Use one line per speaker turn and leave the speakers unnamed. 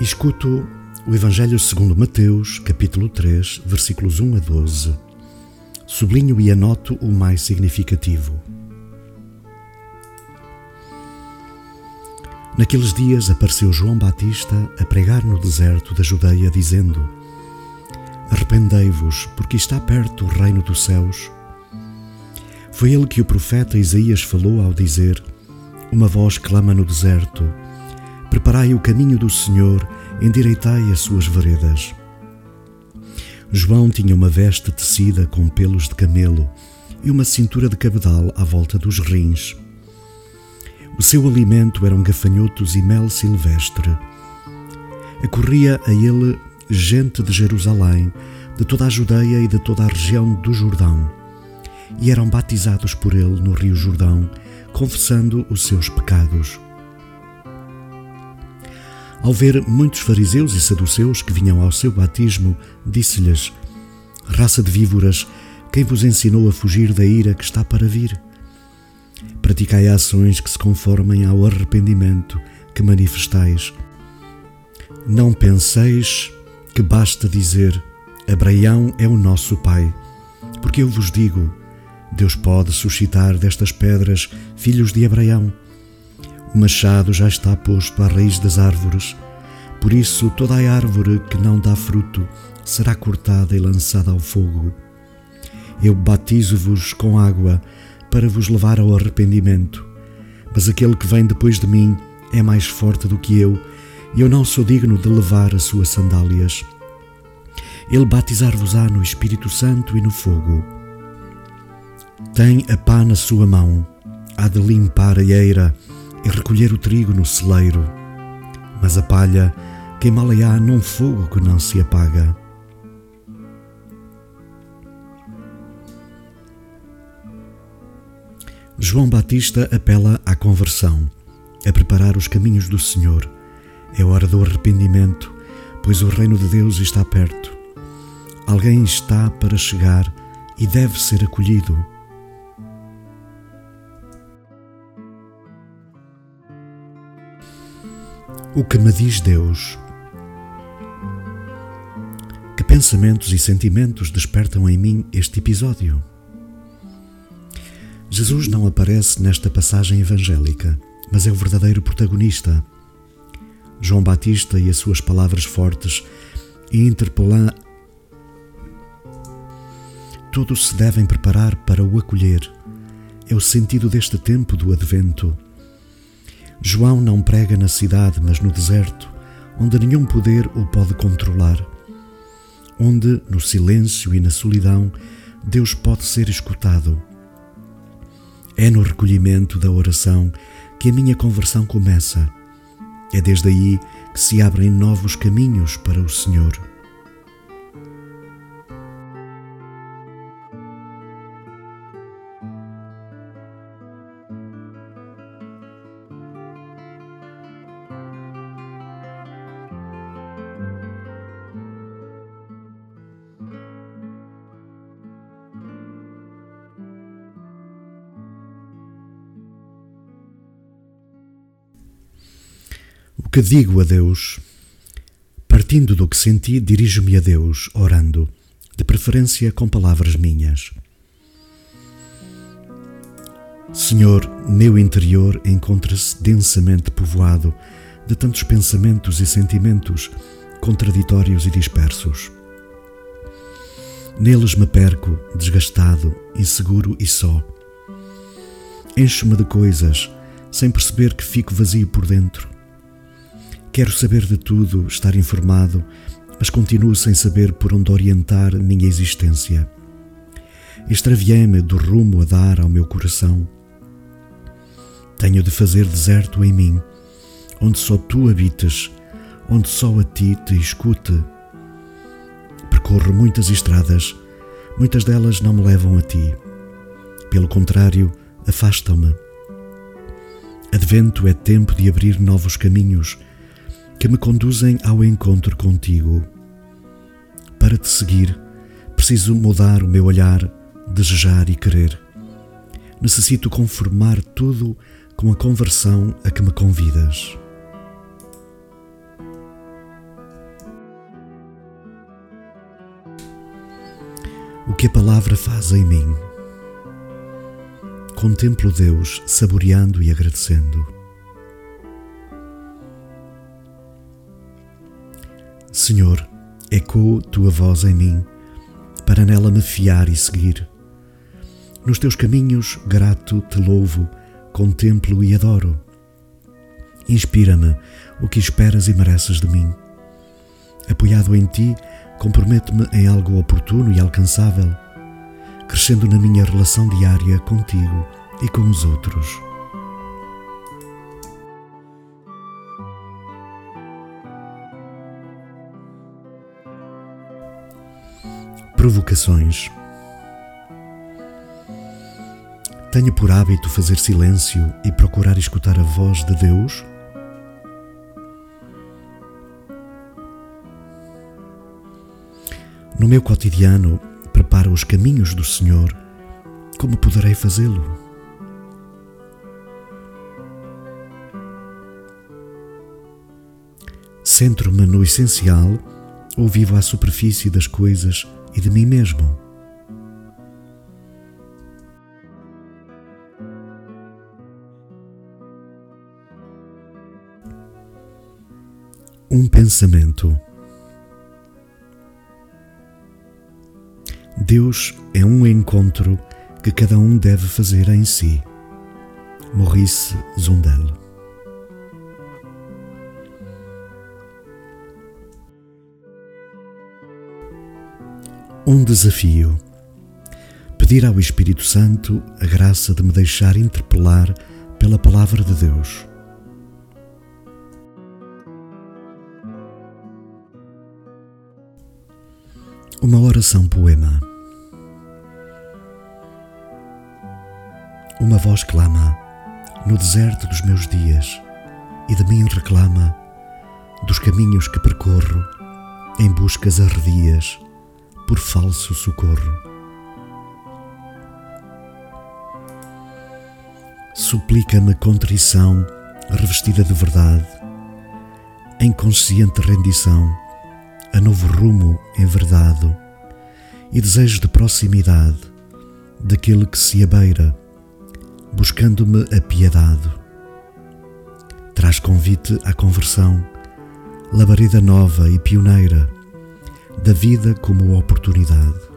Escuto o Evangelho segundo Mateus, capítulo 3, versículos 1 a 12. Sublinho e anoto o mais significativo. Naqueles dias apareceu João Batista a pregar no deserto da Judeia, dizendo: Arrependei-vos, porque está perto o reino dos céus. Foi ele que o profeta Isaías falou ao dizer: Uma voz clama no deserto Preparai o caminho do Senhor, endireitai as suas veredas. João tinha uma veste tecida com pelos de camelo e uma cintura de cabedal à volta dos rins. O seu alimento eram gafanhotos e mel silvestre. Acorria a ele gente de Jerusalém, de toda a Judeia e de toda a região do Jordão, e eram batizados por ele no Rio Jordão, confessando os seus pecados. Ao ver muitos fariseus e saduceus que vinham ao seu batismo, disse-lhes: Raça de víboras, quem vos ensinou a fugir da ira que está para vir? Praticai ações que se conformem ao arrependimento que manifestais. Não penseis que basta dizer: Abraão é o nosso pai, porque eu vos digo: Deus pode suscitar destas pedras filhos de Abraão. O machado já está posto à raiz das árvores. Por isso, toda a árvore que não dá fruto será cortada e lançada ao fogo. Eu batizo-vos com água para vos levar ao arrependimento. Mas aquele que vem depois de mim é mais forte do que eu, e eu não sou digno de levar as suas sandálias. Ele batizar-vos-á no Espírito Santo e no fogo. Tem a pá na sua mão, há de limpar a eira e recolher o trigo no celeiro, mas a palha queimá-la-á num fogo que não se apaga. João Batista apela à conversão, a preparar os caminhos do Senhor. É hora do arrependimento, pois o reino de Deus está perto. Alguém está para chegar e deve ser acolhido. O que me diz Deus? Que pensamentos e sentimentos despertam em mim este episódio? Jesus não aparece nesta passagem evangélica, mas é o verdadeiro protagonista. João Batista e as suas palavras fortes e interpelar todos se devem preparar para o acolher. É o sentido deste tempo do advento João não prega na cidade, mas no deserto, onde nenhum poder o pode controlar, onde, no silêncio e na solidão, Deus pode ser escutado. É no recolhimento da oração que a minha conversão começa. É desde aí que se abrem novos caminhos para o Senhor. Que digo a Deus? Partindo do que senti, dirijo-me a Deus, orando, de preferência com palavras minhas. Senhor, meu interior encontra-se densamente povoado de tantos pensamentos e sentimentos contraditórios e dispersos. Neles me perco, desgastado, inseguro e só. Encho-me de coisas, sem perceber que fico vazio por dentro Quero saber de tudo, estar informado, mas continuo sem saber por onde orientar minha existência. Extraviei-me do rumo a dar ao meu coração. Tenho de fazer deserto em mim, onde só tu habitas, onde só a ti te escute. Percorro muitas estradas, muitas delas não me levam a ti. Pelo contrário, afastam-me. Advento é tempo de abrir novos caminhos que me conduzem ao encontro contigo. Para te seguir, preciso mudar o meu olhar, desejar e querer. Necessito conformar tudo com a conversão a que me convidas. O que a palavra faz em mim. Contemplo Deus saboreando e agradecendo. Senhor, ecoa tua voz em mim, para nela me fiar e seguir. Nos teus caminhos, grato te louvo, contemplo e adoro. Inspira-me o que esperas e mereces de mim. Apoiado em ti, comprometo-me em algo oportuno e alcançável, crescendo na minha relação diária contigo e com os outros. Provocações. Tenho por hábito fazer silêncio e procurar escutar a voz de Deus? No meu cotidiano, preparo os caminhos do Senhor. Como poderei fazê-lo? Centro-me no essencial ou vivo à superfície das coisas e de mim mesmo? Um pensamento. Deus é um encontro que cada um deve fazer em si. Maurice Zundel Um desafio. Pedir ao Espírito Santo a graça de me deixar interpelar pela Palavra de Deus. Uma oração poema. Uma voz clama no deserto dos meus dias e de mim reclama dos caminhos que percorro em buscas arredias por falso socorro. Suplica-me contrição revestida de verdade, em consciente rendição, a novo rumo enverdado e desejo de proximidade daquele que se abeira, buscando-me a piedade. Traz convite à conversão, labareda nova e pioneira da vida como oportunidade.